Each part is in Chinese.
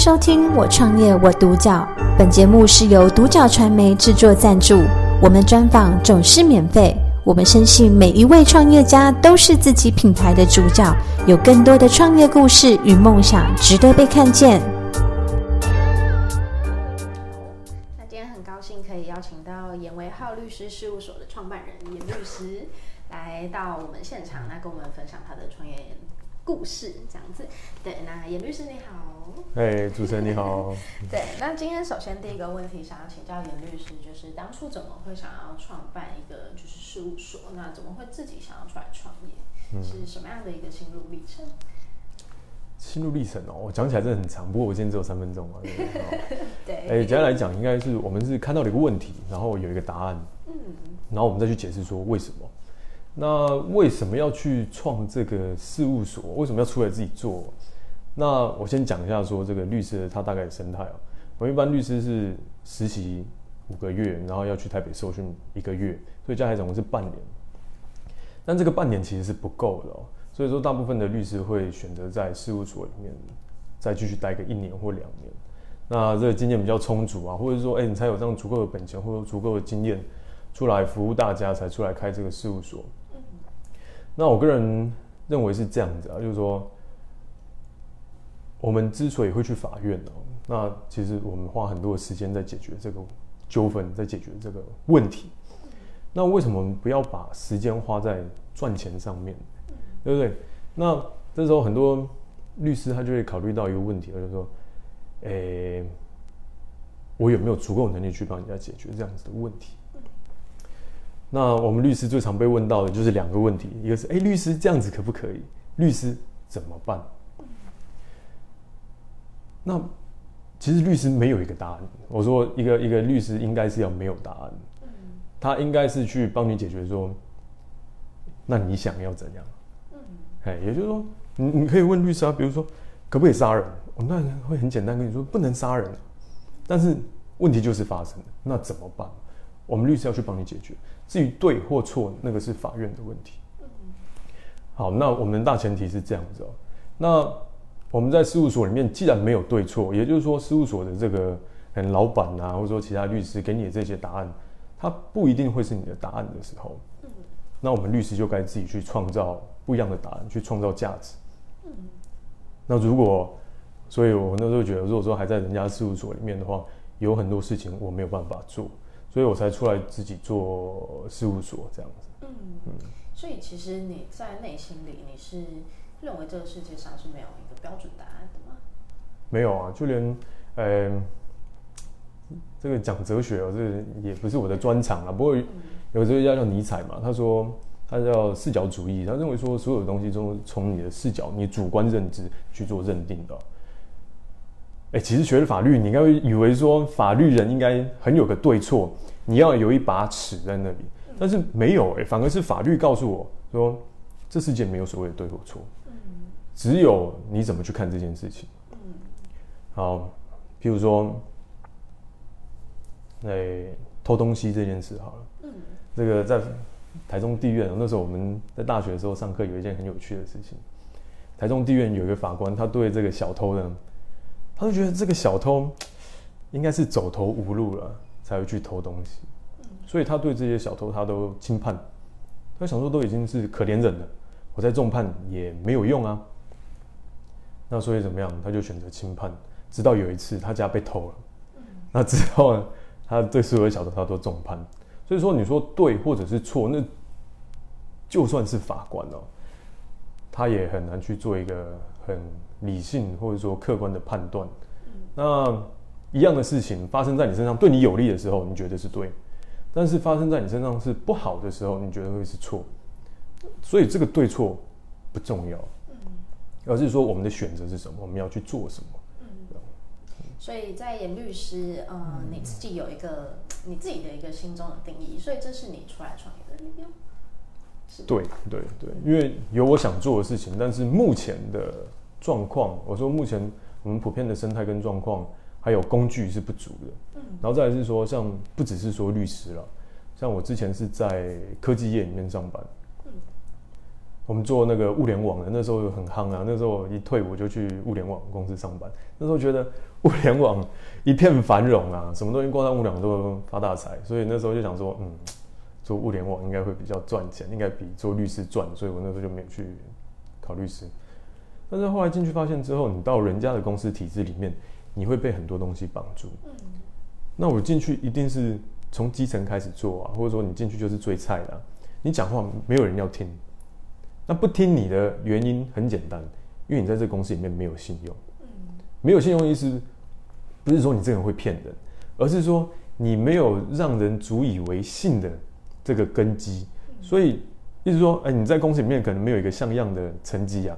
收听《我创业我独角》，本节目是由独角传媒制作赞助，我们专访总是免费。我们深信每一位创业家都是自己品牌的主角，有更多的创业故事与梦想值得被看见。那今天很高兴可以邀请到严维浩律师事务所的创办人严律师来到我们现场，来跟我们分享他的创业故事，这样子。对，那严律师你好。哎，主持人你好。对，那今天首先第一个问题想要请教严律师，就是当初怎么会想要创办一个就是事务所？那怎么会自己想要出来创业？嗯、是什么样的一个心路历程？心路历程哦，我讲起来真的很长，不过我今天只有三分钟嘛。对。哎，简单来讲，应该是我们是看到了一个问题，然后有一个答案，嗯，然后我们再去解释说为什么。那为什么要去创这个事务所？为什么要出来自己做？那我先讲一下说这个律师他大概的生态啊。我一般律师是实习五个月，然后要去台北受训一个月，所以加起来总共是半年。但这个半年其实是不够的哦，所以说大部分的律师会选择在事务所里面再继续待个一年或两年。那这个经验比较充足啊，或者说哎，你才有这样足够的本钱或者足够的经验出来服务大家，才出来开这个事务所。那我个人认为是这样子啊，就是说，我们之所以会去法院哦，那其实我们花很多的时间在解决这个纠纷，在解决这个问题。那为什么不要把时间花在赚钱上面，对不对？那这时候很多律师他就会考虑到一个问题，就是说，诶，我有没有足够能力去帮人家解决这样子的问题？那我们律师最常被问到的就是两个问题，一个是，哎，律师这样子可不可以？律师怎么办？那其实律师没有一个答案。我说，一个一个律师应该是要没有答案，他应该是去帮你解决说，那你想要怎样？哎，也就是说，你你可以问律师啊，比如说，可不可以杀人？我那会很简单跟你说，不能杀人。但是问题就是发生了，那怎么办？我们律师要去帮你解决，至于对或错，那个是法院的问题。好，那我们大前提是这样子哦。那我们在事务所里面，既然没有对错，也就是说，事务所的这个嗯老板啊，或者说其他律师给你的这些答案，它不一定会是你的答案的时候，那我们律师就该自己去创造不一样的答案，去创造价值。那如果，所以我那时候觉得，如果说还在人家事务所里面的话，有很多事情我没有办法做。所以我才出来自己做事务所这样子。嗯嗯。所以其实你在内心里，你是认为这个世界上是没有一个标准答案的吗？没有啊，就连呃，这个讲哲学哦，这个也不是我的专长啊。不过有哲学家叫尼采嘛，他说他叫视角主义，他认为说所有的东西都从你的视角、你主观认知去做认定的。哎，其实学了法律，你应该会以为说法律人应该很有个对错，你要有一把尺在那里，但是没有哎，反而是法律告诉我说，这世界没有所谓的对或错，只有你怎么去看这件事情。好，譬如说，哎，偷东西这件事好了，这个在台中地院那时候我们在大学的时候上课，有一件很有趣的事情，台中地院有一个法官，他对这个小偷呢。他就觉得这个小偷应该是走投无路了，才会去偷东西，所以他对这些小偷他都轻判。他想说都已经是可怜人了，我再重判也没有用啊。那所以怎么样？他就选择轻判。直到有一次他家被偷了，那之后呢，他对所有小偷他都重判。所以说你说对或者是错，那就算是法官哦，他也很难去做一个很。理性或者说客观的判断，那一样的事情发生在你身上，对你有利的时候，你觉得是对；但是发生在你身上是不好的时候，你觉得会是错。所以这个对错不重要，而是说我们的选择是什么，我们要去做什么。所以在演律师，呃，你自己有一个你自己的一个心中的定义，所以这是你出来创业的理由。对对对，因为有我想做的事情，但是目前的。状况，我说目前我们普遍的生态跟状况，还有工具是不足的。嗯，然后再来是说，像不只是说律师了，像我之前是在科技业里面上班。嗯，我们做那个物联网的，那时候很夯啊。那时候一退伍就去物联网公司上班。那时候觉得物联网一片繁荣啊，什么东西挂上物联网都发大财。所以那时候就想说，嗯，做物联网应该会比较赚钱，应该比做律师赚。所以我那时候就没有去考律师。但是后来进去发现之后，你到人家的公司体制里面，你会被很多东西绑住。那我进去一定是从基层开始做啊，或者说你进去就是最菜的啊，你讲话没有人要听。那不听你的原因很简单，因为你在这个公司里面没有信用。没有信用意思不是说你这个人会骗人，而是说你没有让人足以为信的这个根基。所以意思说，哎，你在公司里面可能没有一个像样的成绩啊，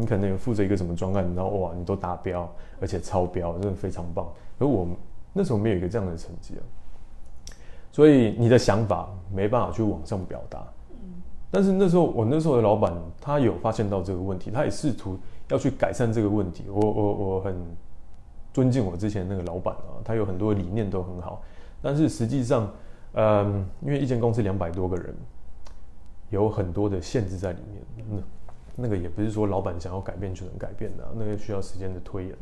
你可能有负责一个什么专案，然后哇，你都达标，而且超标，真的非常棒。而我那时候没有一个这样的成绩啊，所以你的想法没办法去往上表达。但是那时候，我那时候的老板他有发现到这个问题，他也试图要去改善这个问题。我我我很尊敬我之前那个老板啊，他有很多理念都很好。但是实际上，嗯，因为一间公司两百多个人，有很多的限制在里面。那那个也不是说老板想要改变就能改变的，那个需要时间的推演。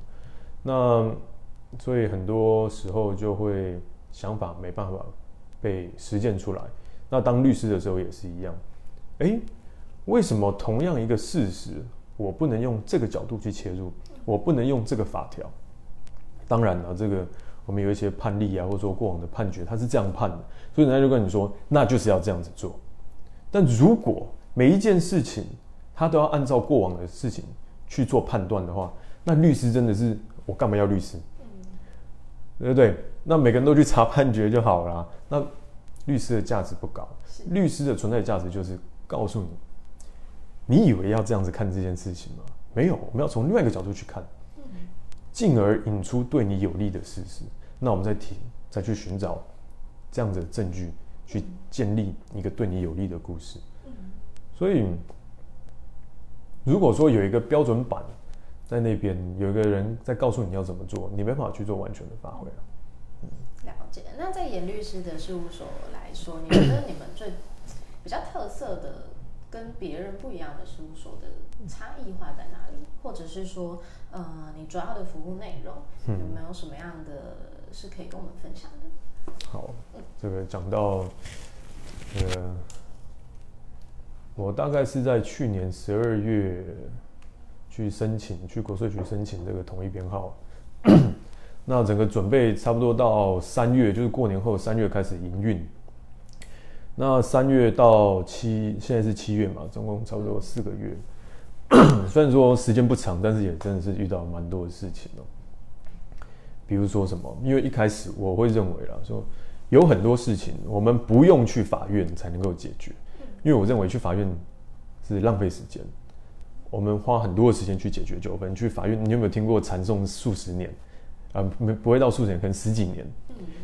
那所以很多时候就会想法没办法被实践出来。那当律师的时候也是一样。诶，为什么同样一个事实，我不能用这个角度去切入？我不能用这个法条？当然了，这个我们有一些判例啊，或者说过往的判决，他是这样判的，所以人家就跟你说，那就是要这样子做。但如果每一件事情他都要按照过往的事情去做判断的话，那律师真的是我干嘛要律师？对不对？那每个人都去查判决就好了。那律师的价值不高，律师的存在价值就是。告诉你，你以为要这样子看这件事情吗？没有，我们要从另外一个角度去看，进而引出对你有利的事实。那我们再提，再去寻找这样子的证据，去建立一个对你有利的故事。所以，如果说有一个标准版在那边，有一个人在告诉你要怎么做，你没办法去做完全的发挥啊。了解。那在严律师的事务所来说，你觉得你们最比较特色的、跟别人不一样的事务所的差异化在哪里？或者是说，呃，你主要的服务内容有没有什么样的是可以跟我们分享的？好，这个讲到，呃，我大概是在去年十二月去申请，去国税局申请这个统一编号，那整个准备差不多到三月，就是过年后三月开始营运。那三月到七，现在是七月嘛，总共差不多四个月。虽然说时间不长，但是也真的是遇到蛮多的事情哦。比如说什么？因为一开始我会认为啦，说有很多事情我们不用去法院才能够解决，因为我认为去法院是浪费时间。我们花很多的时间去解决纠纷，去法院，你有没有听过缠讼数十年？啊，没不会到数十年，可能十几年。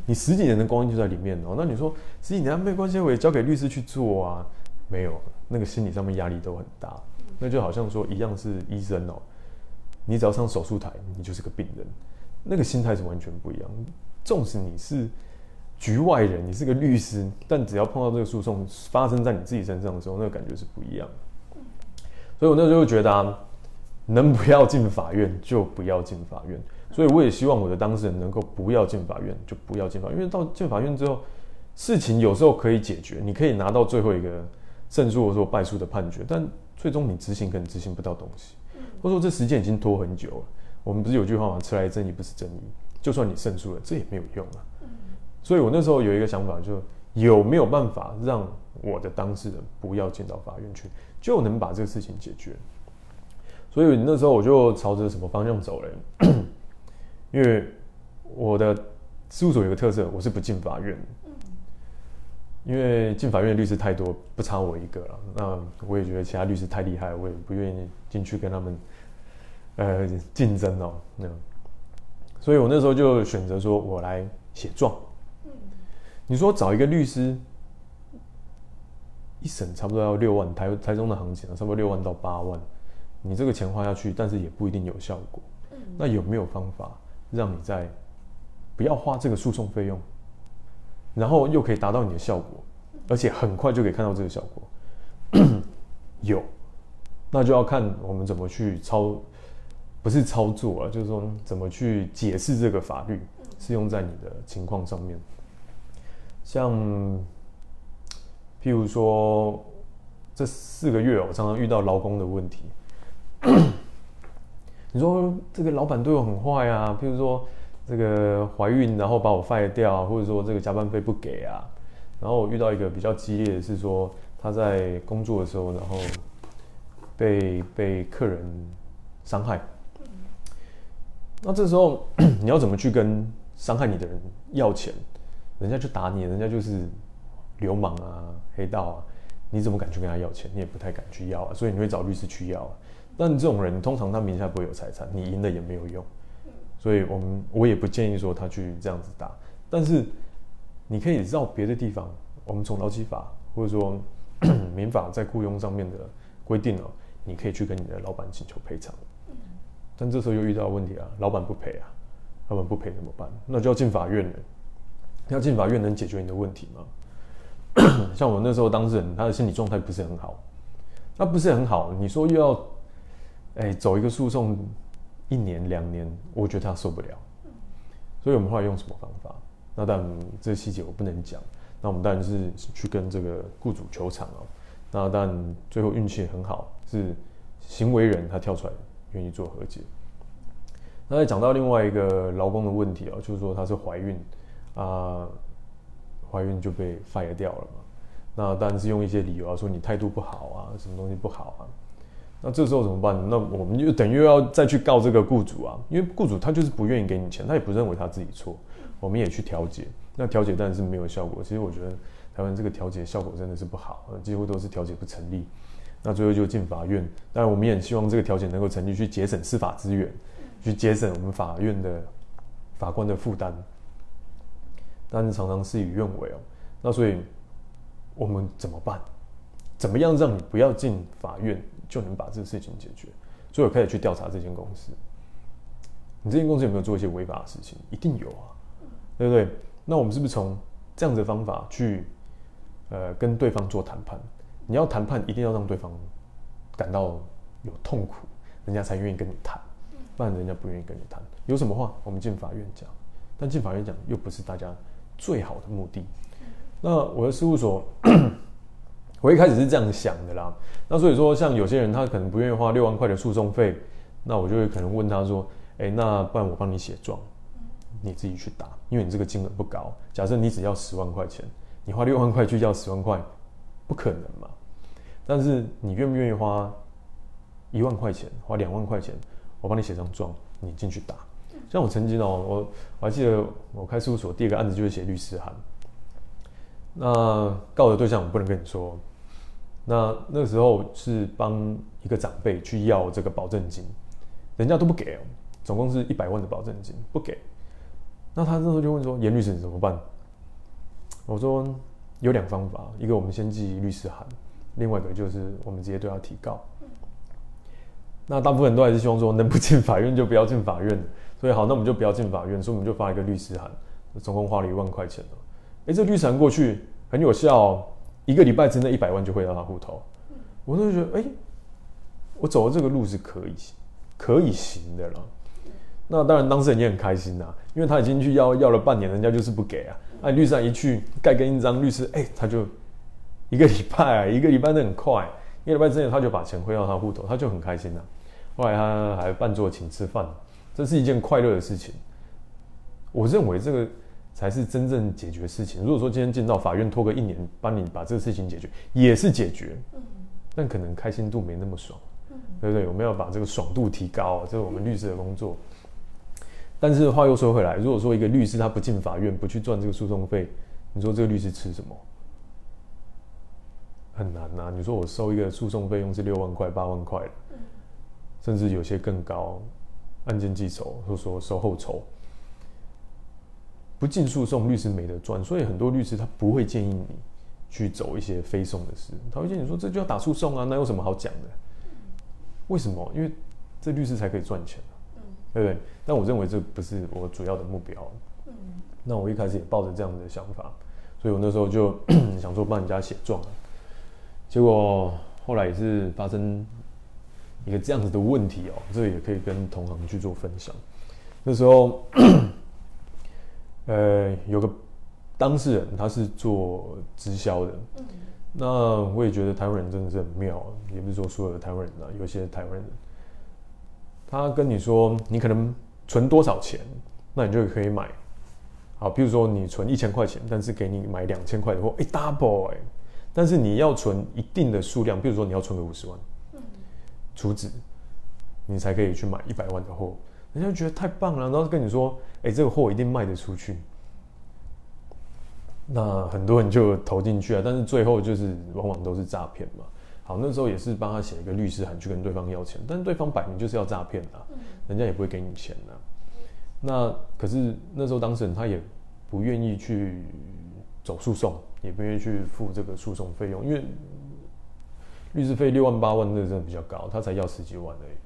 你十几年的光阴就在里面哦。那你说十几年没关系，我也交给律师去做啊？没有，那个心理上面压力都很大。那就好像说一样是医生哦，你只要上手术台，你就是个病人，那个心态是完全不一样。纵使你是局外人，你是个律师，但只要碰到这个诉讼发生在你自己身上的时候，那个感觉是不一样的。所以我那时候觉得啊，能不要进法院就不要进法院。所以我也希望我的当事人能够不要进法院，就不要进法院，因为到进法院之后，事情有时候可以解决，你可以拿到最后一个胜诉或者说败诉的判决，但最终你执行可能执行不到东西，或者说这时间已经拖很久了。我们不是有句话吗？迟来正义不是正义，就算你胜诉了，这也没有用啊。所以我那时候有一个想法，就有没有办法让我的当事人不要进到法院去，就能把这个事情解决。所以那时候我就朝着什么方向走嘞？因为我的事务所有个特色，我是不进法院。因为进法院的律师太多，不差我一个了。那我也觉得其他律师太厉害，我也不愿意进去跟他们呃竞争哦。那所以我那时候就选择说，我来写状。你说找一个律师，一审差不多要六万，台台中的行情差不多六万到八万。你这个钱花下去，但是也不一定有效果。那有没有方法？让你在不要花这个诉讼费用，然后又可以达到你的效果，而且很快就可以看到这个效果。有，那就要看我们怎么去操，不是操作啊，就是说怎么去解释这个法律适用在你的情况上面。像，譬如说这四个月，我常常遇到劳工的问题。你说这个老板对我很坏啊，譬如说这个怀孕然后把我 fire 掉，或者说这个加班费不给啊。然后我遇到一个比较激烈的是说他在工作的时候，然后被被客人伤害。那这时候 你要怎么去跟伤害你的人要钱？人家就打你，人家就是流氓啊、黑道啊，你怎么敢去跟他要钱？你也不太敢去要啊，所以你会找律师去要啊。但这种人通常他名下不会有财产，你赢了也没有用。所以我们我也不建议说他去这样子打。但是你可以绕别的地方，我们从劳基法或者说 民法在雇佣上面的规定哦，你可以去跟你的老板请求赔偿。但这时候又遇到问题啊，老板不赔啊，老板不赔怎么办？那就要进法院了。要进法院能解决你的问题吗？像我那时候当事人，他的心理状态不是很好，那不是很好。你说又要，哎，走一个诉讼，一年两年，我觉得他受不了。所以我们后来用什么方法？那当然这细节我不能讲。那我们当然是去跟这个雇主求偿哦。那但最后运气很好，是行为人他跳出来愿意做和解。那再讲到另外一个劳工的问题啊，就是说她是怀孕。啊，怀孕就被 fire 掉了嘛？那当然是用一些理由啊，说你态度不好啊，什么东西不好啊？那这时候怎么办？那我们就等于又要再去告这个雇主啊，因为雇主他就是不愿意给你钱，他也不认为他自己错，我们也去调解，那调解当然是没有效果。其实我觉得台湾这个调解效果真的是不好，几乎都是调解不成立。那最后就进法院，当然我们也希望这个调解能够成立，去节省司法资源，去节省我们法院的法官的负担。但是常常事与愿违哦，那所以我们怎么办？怎么样让你不要进法院就能把这个事情解决？所以我开始去调查这间公司。你这间公司有没有做一些违法的事情？一定有啊，对不对？那我们是不是从这样子的方法去呃跟对方做谈判？你要谈判，一定要让对方感到有痛苦，人家才愿意跟你谈，不然人家不愿意跟你谈。有什么话，我们进法院讲。但进法院讲又不是大家。最好的目的。那我的事务所，我一开始是这样想的啦。那所以说，像有些人他可能不愿意花六万块的诉讼费，那我就会可能问他说：“哎，那不然我帮你写状，你自己去打，因为你这个金额不高。假设你只要十万块钱，你花六万块去要十万块，不可能嘛。但是你愿不愿意花一万块钱，花两万块钱，我帮你写张状，你进去打。”像我曾经哦，我我还记得我开事务所第一个案子就是写律师函。那告的对象我不能跟你说。那那时候是帮一个长辈去要这个保证金，人家都不给哦，总共是一百万的保证金不给。那他那时候就问说：“严律师你怎么办？”我说：“有两方法，一个我们先寄律师函，另外一个就是我们直接对他提告。”那大部分人都还是希望说能不进法院就不要进法院。所以好，那我们就不要进法院，所以我们就发一个律师函，总共花了一万块钱了。哎，这律师函过去很有效哦，一个礼拜之内一百万就汇到他户头。我就觉得，哎，我走的这个路是可以可以行的了。那当然，当事人也很开心呐，因为他已经去要要了半年，人家就是不给啊。那律师一去盖个印章，律师哎，他就一个礼拜啊，一个礼拜都很快，一个礼拜之内他就把钱汇到他户头，他就很开心呐。后来他还扮作请吃饭。这是一件快乐的事情，我认为这个才是真正解决事情。如果说今天进到法院拖个一年，帮你把这个事情解决，也是解决，但可能开心度没那么爽，对不对？我们要把这个爽度提高，这是我们律师的工作。但是话又说回来，如果说一个律师他不进法院，不去赚这个诉讼费，你说这个律师吃什么？很难呐。你说我收一个诉讼费用是六万块、八万块，甚至有些更高。案件计酬，或者说售后酬，不进诉讼，律师没得赚，所以很多律师他不会建议你去走一些非讼的事，他会建议你说这就要打诉讼啊，那有什么好讲的？为什么？因为这律师才可以赚钱，对不对？但我认为这不是我主要的目标。那我一开始也抱着这样的想法，所以我那时候就 想说帮人家写状，结果后来也是发生一个这样子的问题哦，这个也可以跟同行去做分享。那时候，呃，有个当事人他是做直销的，嗯，那我也觉得台湾人真的是很妙，也不是说所有的台湾人啊，有些台湾人，他跟你说你可能存多少钱，那你就可以买，好，比如说你存一千块钱，但是给你买两千块的货，哎，double 哎，但是你要存一定的数量，比如说你要存个五十万，嗯，储值，你才可以去买一百万的货。人家觉得太棒了，然后跟你说：“哎，这个货一定卖得出去。”那很多人就投进去啊，但是最后就是往往都是诈骗嘛。好，那时候也是帮他写一个律师函去跟对方要钱，但是对方摆明就是要诈骗啊，人家也不会给你钱啊。那可是那时候当事人他也不愿意去走诉讼，也不愿意去付这个诉讼费用，因为律师费六万八万那真的比较高，他才要十几万而已。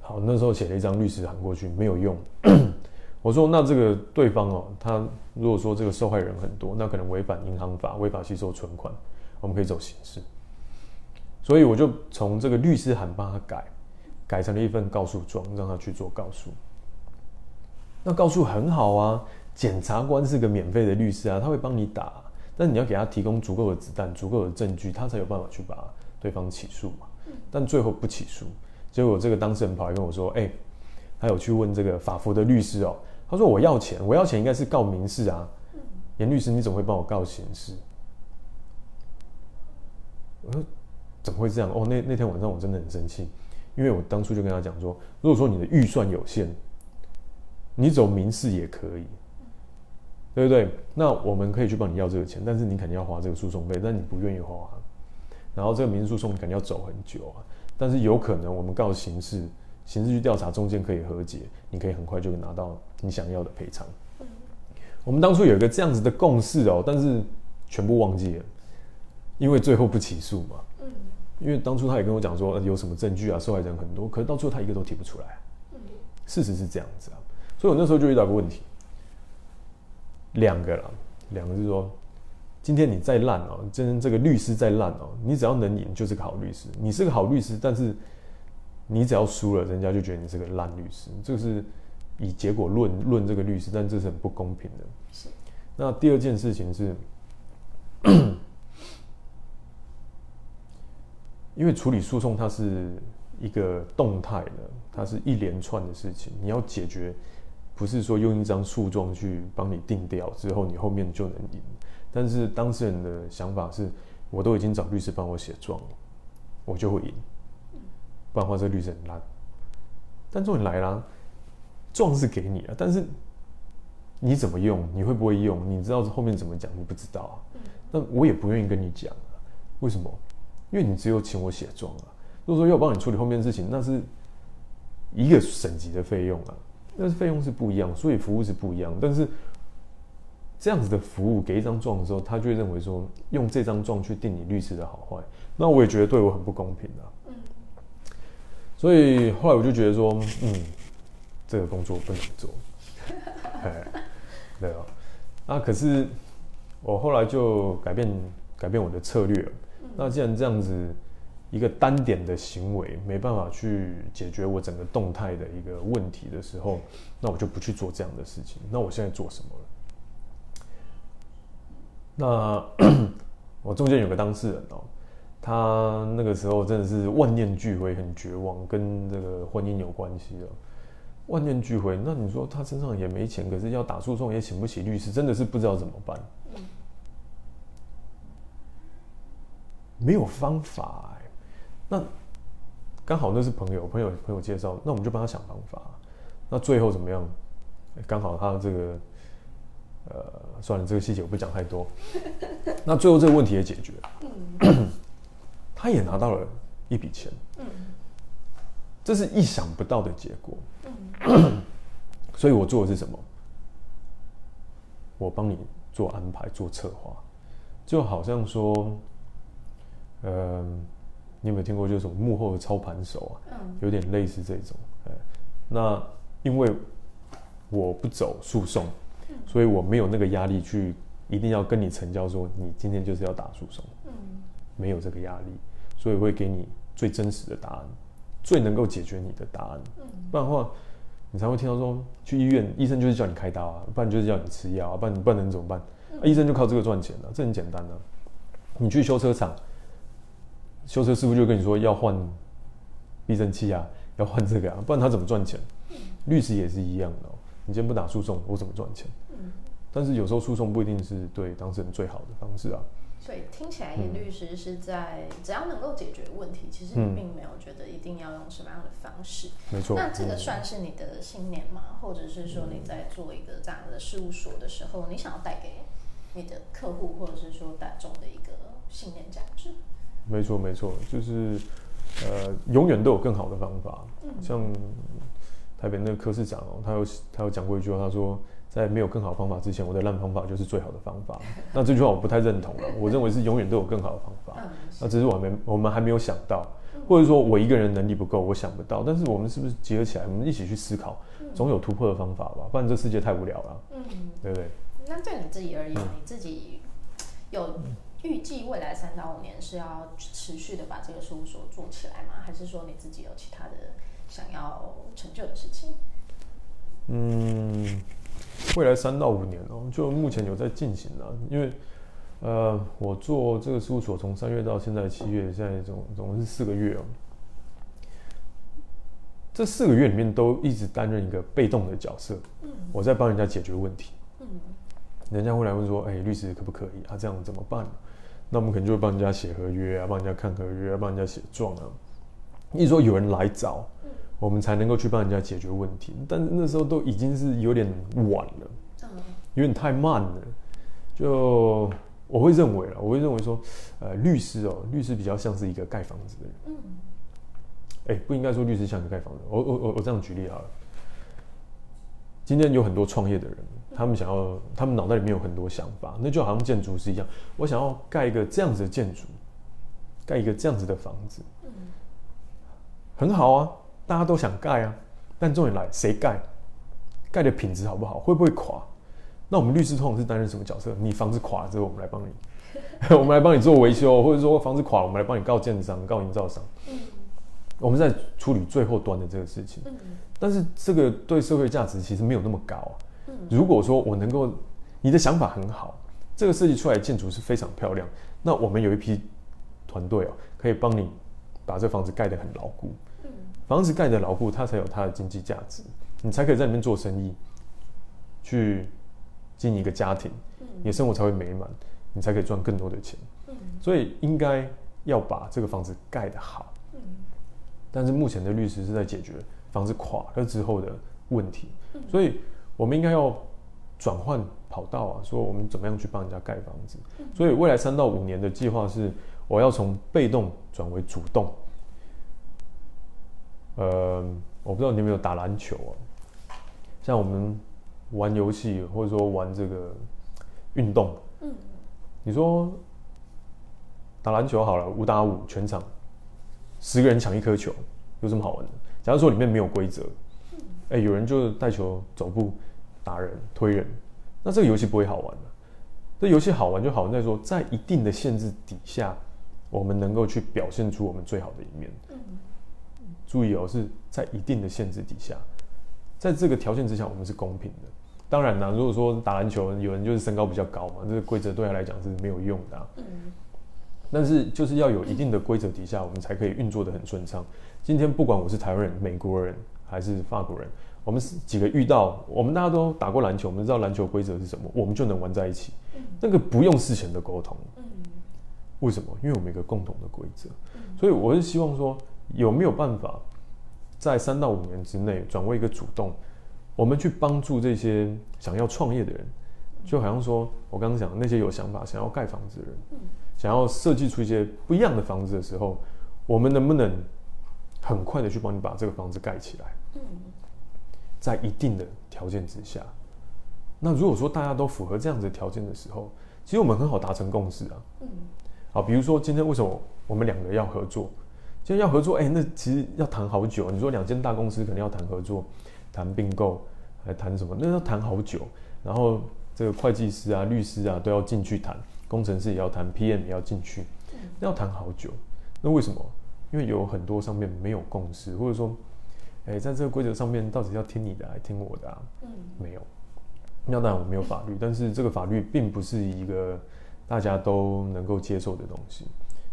好，那时候写了一张律师函过去，没有用。我说，那这个对方哦，他如果说这个受害人很多，那可能违反银行法，违法吸收存款，我们可以走刑事。所以我就从这个律师函帮他改，改成了一份告诉状，让他去做告诉。那告诉很好啊，检察官是个免费的律师啊，他会帮你打，但你要给他提供足够的子弹、足够的证据，他才有办法去把对方起诉嘛。但最后不起诉。结果这个当事人跑来跟我说：“哎、欸，他有去问这个法服的律师哦。他说我要钱，我要钱应该是告民事啊。严律师，你怎么会帮我告刑事？”我说：“怎么会这样？哦，那那天晚上我真的很生气，因为我当初就跟他讲说，如果说你的预算有限，你走民事也可以，对不对？那我们可以去帮你要这个钱，但是你肯定要花这个诉讼费，但你不愿意花，然后这个民事诉讼肯定要走很久啊。”但是有可能，我们告刑事，刑事去调查，中间可以和解，你可以很快就拿到你想要的赔偿。我们当初有一个这样子的共识哦，但是全部忘记了，因为最后不起诉嘛。嗯。因为当初他也跟我讲说，有什么证据啊，受害人很多，可是到最后他一个都提不出来。嗯。事实是这样子啊，所以我那时候就遇到个问题，两个了，两个就是说。今天你再烂哦，今天这个律师再烂哦，你只要能赢就是个好律师。你是个好律师，但是你只要输了，人家就觉得你是个烂律师。这个是以结果论论这个律师，但这是很不公平的。是。那第二件事情是，因为处理诉讼它是一个动态的，它是一连串的事情，你要解决，不是说用一张诉状去帮你定掉之后，你后面就能赢。但是当事人的想法是，我都已经找律师帮我写状了，我就会赢，不然的话这律师很烂。但重点来啦，状是给你啊，但是你怎么用，你会不会用，你知道后面怎么讲，你不知道啊。那我也不愿意跟你讲啊，为什么？因为你只有请我写状啊。如果说要帮你处理后面的事情，那是一个省级的费用啊，那是费用是不一样，所以服务是不一样，但是。这样子的服务给一张状的时候，他就会认为说，用这张状去定你律师的好坏，那我也觉得对我很不公平啊。嗯。所以后来我就觉得说，嗯，这个工作不能做。哎，对啊。那，可是我后来就改变改变我的策略了。那既然这样子一个单点的行为没办法去解决我整个动态的一个问题的时候，那我就不去做这样的事情。那我现在做什么了？那 我中间有个当事人哦，他那个时候真的是万念俱灰，很绝望，跟这个婚姻有关系的，万念俱灰。那你说他身上也没钱，可是要打诉讼也请不起律师，真的是不知道怎么办。没有方法。那刚好那是朋友，朋友朋友介绍，那我们就帮他想方法。那最后怎么样？刚好他这个。呃，算了，这个细节我不讲太多。那最后这个问题也解决了，嗯、他也拿到了一笔钱，嗯、这是意想不到的结果。嗯、所以我做的是什么？我帮你做安排、做策划，就好像说，呃，你有没有听过就是幕后的操盘手啊？嗯、有点类似这种。那因为我不走诉讼。所以我没有那个压力去一定要跟你成交，说你今天就是要打诉讼。嗯，没有这个压力，所以会给你最真实的答案，最能够解决你的答案。不然的话，你才会听到说去医院，医生就是叫你开刀啊，不然就是叫你吃药啊，不然你不然能怎么办？啊，医生就靠这个赚钱了，这很简单的。你去修车厂，修车师傅就跟你说要换避震器啊，要换这个啊，不然他怎么赚钱？律师也是一样的，你今天不打诉讼，我怎么赚钱？但是有时候诉讼不一定是对当事人最好的方式啊。所以听起来，严律师是在只要能够解决问题，其实你并没有觉得一定要用什么样的方式。没错。那这个算是你的信念吗？或者是说你在做一个这样的事务所的时候，你想要带给你的客户或者是说大众的一个信念价值？没错，没错，就是呃，永远都有更好的方法。嗯。像台北那个柯市长哦，他有他有讲过一句话，他说。在没有更好的方法之前，我的烂方法就是最好的方法。那这句话我不太认同了。我认为是永远都有更好的方法。那只是我还没，我们还没有想到，或者说我一个人能力不够，我想不到。但是我们是不是结合起来，我们一起去思考，总有突破的方法吧？不然这世界太无聊了。嗯，对不对？那对你自己而言，你自己有预计未来三到五年是要持续的把这个事务所做起来吗？还是说你自己有其他的想要成就的事情？嗯。未来三到五年哦，就目前有在进行了，因为，呃，我做这个事务所从三月到现在七月，现在总总共是四个月哦。这四个月里面都一直担任一个被动的角色，我在帮人家解决问题。人家会来问说：“哎，律师可不可以啊？这样怎么办？”那我们可能就会帮人家写合约啊，帮人家看合约啊，帮人家写状啊。一说有人来找。我们才能够去帮人家解决问题，但是那时候都已经是有点晚了，有点太慢了。就我会认为了，我会认为说，呃，律师哦，律师比较像是一个盖房子的人。嗯。哎，不应该说律师像一个盖房子。我我我我这样举例好了。今天有很多创业的人，他们想要，他们脑袋里面有很多想法，那就好像建筑师一样，我想要盖一个这样子的建筑，盖一个这样子的房子，嗯，很好啊。大家都想盖啊，但重点来，谁盖？盖的品质好不好？会不会垮？那我们律师通常是担任什么角色？你房子垮了之后，我们来帮你，我们来帮你做维修，或者说房子垮了，我们来帮你告建商、告营造商。嗯，我们在处理最后端的这个事情。嗯，但是这个对社会价值其实没有那么高啊。嗯，如果说我能够，你的想法很好，这个设计出来的建筑是非常漂亮，那我们有一批团队哦，可以帮你把这房子盖得很牢固。房子盖得牢固，它才有它的经济价值，你才可以在里面做生意，去经营一个家庭，你的生活才会美满，你才可以赚更多的钱。所以应该要把这个房子盖得好。但是目前的律师是在解决房子垮了之后的问题，所以我们应该要转换跑道啊，说我们怎么样去帮人家盖房子。所以未来三到五年的计划是，我要从被动转为主动。呃，我不知道你有没有打篮球啊？像我们玩游戏，或者说玩这个运动，嗯，你说打篮球好了，五打五全场，十个人抢一颗球，有什么好玩的？假如说里面没有规则，哎、欸，有人就带球走步打人、推人，那这个游戏不会好玩的。这游戏好玩就好玩在说，在一定的限制底下，我们能够去表现出我们最好的一面。注意哦，是在一定的限制底下，在这个条件之下，我们是公平的。当然啦，如果说打篮球，有人就是身高比较高嘛，这个规则对他来讲是没有用的啊。嗯。但是就是要有一定的规则底下，我们才可以运作的很顺畅。今天不管我是台湾人、美国人还是法国人，我们几个遇到，我们大家都打过篮球，我们知道篮球规则是什么，我们就能玩在一起。那个不用事前的沟通。嗯。为什么？因为我们有一个共同的规则。所以我是希望说。有没有办法在三到五年之内转为一个主动？我们去帮助这些想要创业的人，就好像说我刚刚讲的那些有想法想要盖房子的人，想要设计出一些不一样的房子的时候，我们能不能很快的去帮你把这个房子盖起来？在一定的条件之下，那如果说大家都符合这样子的条件的时候，其实我们很好达成共识啊。嗯好，比如说今天为什么我们两个要合作？今天要合作，哎、欸，那其实要谈好久。你说两间大公司可能要谈合作、谈并购，还谈什么？那要谈好久。然后这个会计师啊、律师啊都要进去谈，工程师也要谈，PM 也要进去。那要谈好久。那为什么？因为有很多上面没有共识，或者说，哎，在这个规则上面，到底要听你的还是听我的啊？嗯，没有。那当然我没有法律，但是这个法律并不是一个大家都能够接受的东西。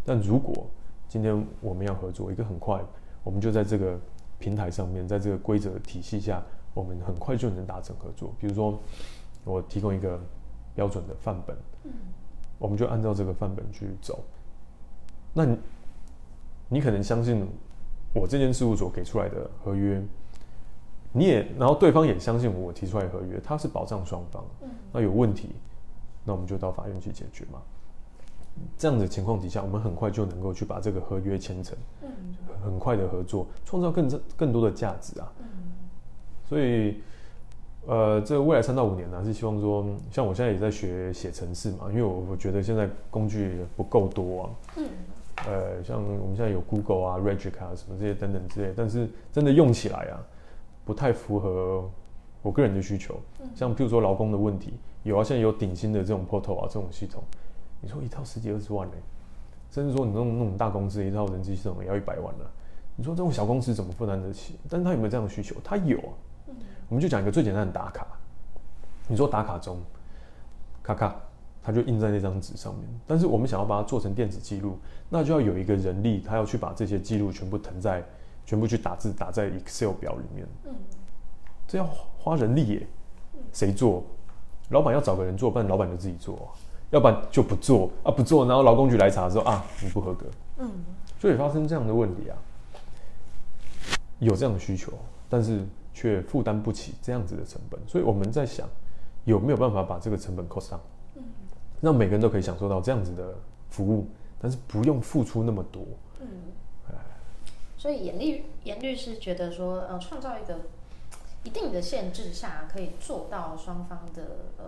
但如果今天我们要合作，一个很快，我们就在这个平台上面，在这个规则体系下，我们很快就能达成合作。比如说，我提供一个标准的范本，嗯，我们就按照这个范本去走。那你，你可能相信我这间事务所给出来的合约，你也，然后对方也相信我提出来的合约，它是保障双方。嗯，那有问题，那我们就到法院去解决嘛。这样的情况底下，我们很快就能够去把这个合约签成，嗯，很快的合作，创造更更多的价值啊。嗯，所以，呃，这未来三到五年呢，是希望说，像我现在也在学写程式嘛，因为我我觉得现在工具不够多啊。嗯，呃，像我们现在有 Google 啊、Regic 啊什么这些等等之类，但是真的用起来啊，不太符合我个人的需求。像譬如说劳工的问题，有啊，现在有顶薪的这种 Portal 啊这种系统。你说一套十几二十万呢？甚至说你那种那种大公司一套人机系统也要一百万了。你说这种小公司怎么负担得起？但是他有没有这样的需求？他有啊。我们就讲一个最简单的打卡。你说打卡中，咔咔，它就印在那张纸上面。但是我们想要把它做成电子记录，那就要有一个人力，他要去把这些记录全部腾在，全部去打字打在 Excel 表里面。这要花人力耶。谁做？老板要找个人做，不然老板就自己做。要不然就不做啊，不做，然后劳工局来查说啊，你不合格，嗯，所以发生这样的问题啊，有这样的需求，但是却负担不起这样子的成本，所以我们在想有没有办法把这个成本 cost down，嗯，让每个人都可以享受到这样子的服务，但是不用付出那么多，嗯，所以严律严律师觉得说，呃，创造一个一定的限制下，可以做到双方的呃。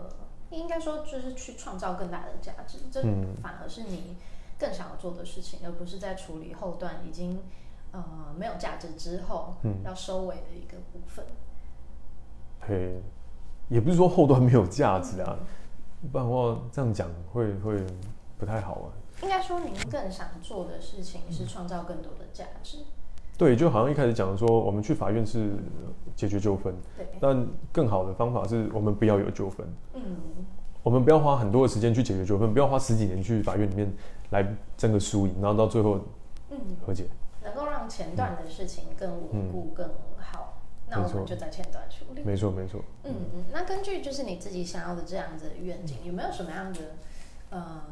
应该说，就是去创造更大的价值，这反而是你更想要做的事情，嗯、而不是在处理后段已经呃没有价值之后要收尾的一个部分。嘿、嗯，也不是说后端没有价值啊，嗯、不然的话这样讲会会不太好啊。应该说，您更想做的事情是创造更多的价值。对，就好像一开始讲的说，我们去法院是解决纠纷，对。但更好的方法是我们不要有纠纷，嗯。我们不要花很多的时间去解决纠纷，不要花十几年去法院里面来争个输赢，然后到最后，嗯，和解。能够让前段的事情更稳固、更那我们就在前端处理。没错，没错。嗯嗯，那根据就是你自己想要的这样子的愿景，有没有什么样的呃？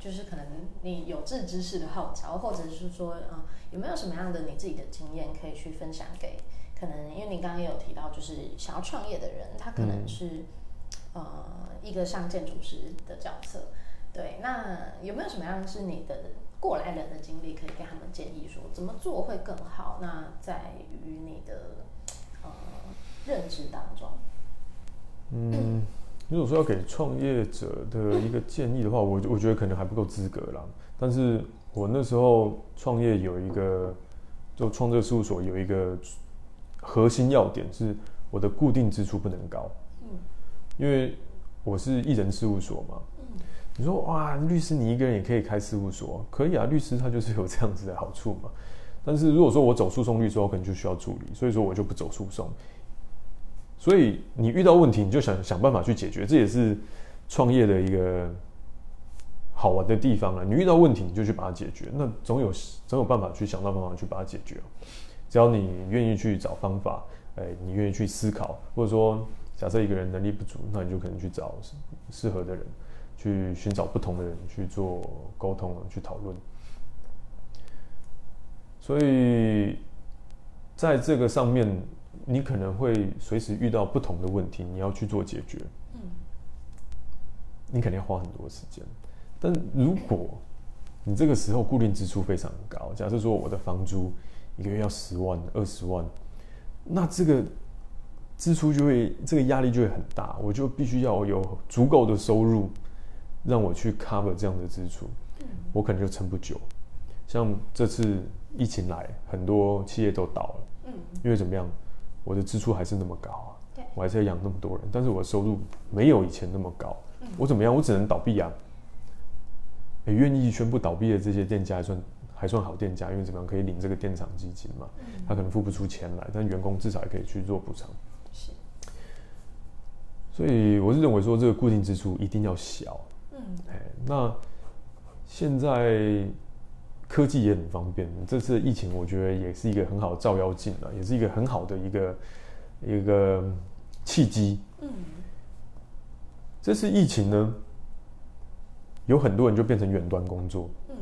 就是可能你有志之士的号召，或者是说，呃，有没有什么样的你自己的经验可以去分享给可能？因为你刚刚也有提到，就是想要创业的人，他可能是、嗯、呃一个像建筑师的角色，对。那有没有什么样是你的过来人的经历，可以给他们建议说怎么做会更好？那在于你的呃认知当中，嗯。嗯如果说要给创业者的一个建议的话，我我觉得可能还不够资格啦。但是我那时候创业有一个，就创这个事务所有一个核心要点是，我的固定支出不能高。嗯，因为我是一人事务所嘛。嗯，你说哇，律师你一个人也可以开事务所，可以啊，律师他就是有这样子的好处嘛。但是如果说我走诉讼律师，我可能就需要助理，所以说我就不走诉讼。所以你遇到问题，你就想想办法去解决，这也是创业的一个好玩的地方啊！你遇到问题，你就去把它解决，那总有总有办法去想到办法去把它解决。只要你愿意去找方法，哎，你愿意去思考，或者说假设一个人能力不足，那你就可能去找适合的人，去寻找不同的人去做沟通，去讨论。所以在这个上面。你可能会随时遇到不同的问题，你要去做解决。嗯，你肯定要花很多时间。但如果你这个时候固定支出非常高，假设说我的房租一个月要十万、二十万，那这个支出就会这个压力就会很大，我就必须要有足够的收入让我去 cover 这样的支出。嗯，我可能就撑不久。像这次疫情来，很多企业都倒了。嗯，因为怎么样？我的支出还是那么高啊，对我还是要养那么多人，但是我的收入没有以前那么高，嗯、我怎么样？我只能倒闭啊。诶愿意宣布倒闭的这些店家还算还算好店家，因为怎么样可以领这个店长基金嘛，他可能付不出钱来，但员工至少也可以去做补偿。是，所以我是认为说这个固定支出一定要小。嗯，哎，那现在科技也很方便，这次疫情我觉得也是一个很好的照妖镜啊，也是一个很好的一个一个契机。嗯，这次疫情呢，有很多人就变成远端工作。嗯，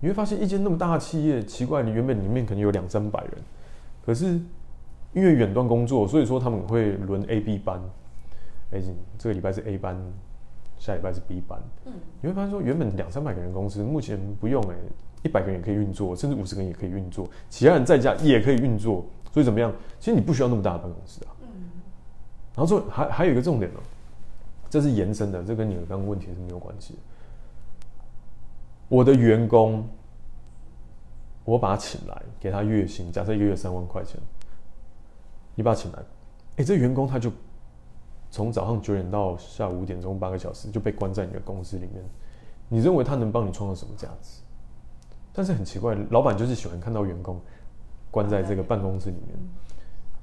你会发现一间那么大的企业，奇怪，你原本里面可能有两三百人，可是因为远端工作，所以说他们会轮 A、B 班。哎，这个礼拜是 A 班。下礼拜是 B 班，嗯，你会发现说，原本两三百个人公司，目前不用哎，一百个人也可以运作，甚至五十个人也可以运作，其他人在家也可以运作，所以怎么样？其实你不需要那么大的办公室啊，嗯，然后说还还有一个重点呢，这是延伸的，这跟你的刚刚问题是没有关系。我的员工，我把他请来，给他月薪，假设一个月三万块钱，你把他请来，哎，这员工他就。从早上九点到下午五点钟，八个小时就被关在你的公司里面，你认为他能帮你创造什么价值？但是很奇怪，老板就是喜欢看到员工关在这个办公室里面，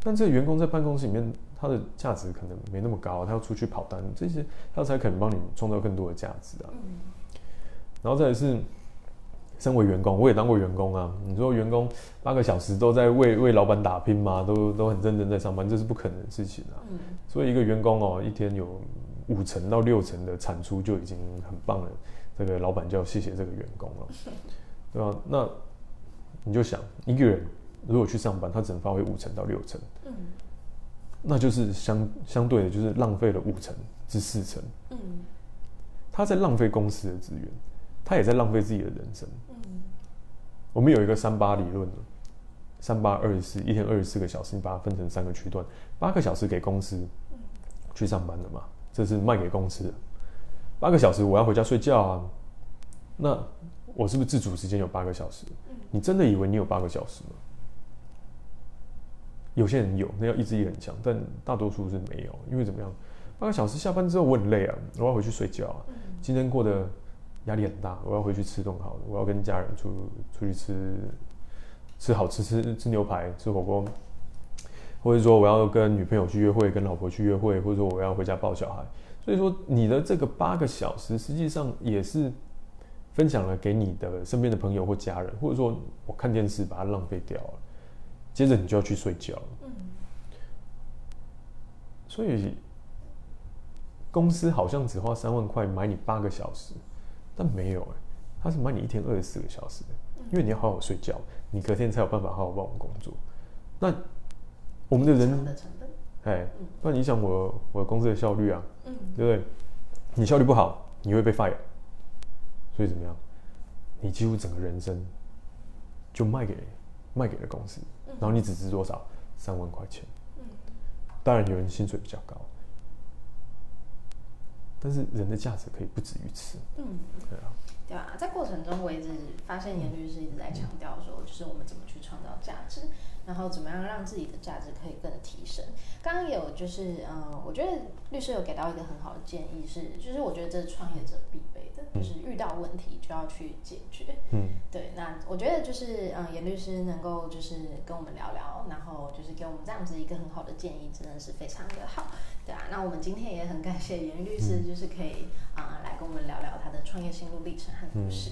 但这个员工在办公室里面，他的价值可能没那么高，他要出去跑单，这些他才可能帮你创造更多的价值啊。然后再来是。身为员工，我也当过员工啊。你说员工八个小时都在为为老板打拼吗？都都很认真在上班，这是不可能的事情啊。嗯。所以一个员工哦，一天有五成到六成的产出就已经很棒了。这个老板就要谢谢这个员工了，对吧？那你就想，一个人如果去上班，他只能发挥五成到六成，嗯，那就是相相对的，就是浪费了五成至四成，嗯，他在浪费公司的资源。他也在浪费自己的人生。嗯，我们有一个三八理论，三八二十四，一天二十四个小时，你把它分成三个区段，八个小时给公司去上班的嘛，这是卖给公司的。八个小时我要回家睡觉啊，那我是不是自主时间有八个小时？你真的以为你有八个小时吗？有些人有，那要意志力很强，但大多数是没有，因为怎么样？八个小时下班之后我很累啊，我要回去睡觉啊，今天过得。压力很大，我要回去吃顿好的，我要跟家人出出去吃吃好吃吃吃牛排吃火锅，或者说我要跟女朋友去约会，跟老婆去约会，或者说我要回家抱小孩。所以说你的这个八个小时，实际上也是分享了给你的身边的朋友或家人，或者说我看电视把它浪费掉了，接着你就要去睡觉。嗯，所以公司好像只花三万块买你八个小时。但没有哎，他是买你一天二十四个小时的，因为你要好好睡觉，你隔天才有办法好好帮我们工作。那我们的人，哎，不然影响我我公司的效率啊，嗯，对不对？你效率不好，你会被 fire。所以怎么样？你几乎整个人生就卖给卖给了公司，然后你只值多少？三万块钱。当然有人薪水比较高。但是人的价值可以不止于此。嗯，对啊，对啊，在过程中我一直发现严律师一直在强调说，就是我们怎么去创造价值，然后怎么样让自己的价值可以更提升。刚刚有就是，嗯，我觉得律师有给到一个很好的建议是，就是我觉得这是创业者必备的，就是遇到问题就要去解决。嗯，对。那我觉得就是，嗯，严律师能够就是跟我们聊聊，然后就是给我们这样子一个很好的建议，真的是非常的好。对啊，那我们今天也很感谢严律师，就是可以啊、呃、来跟我们聊聊他的创业心路历程和故事。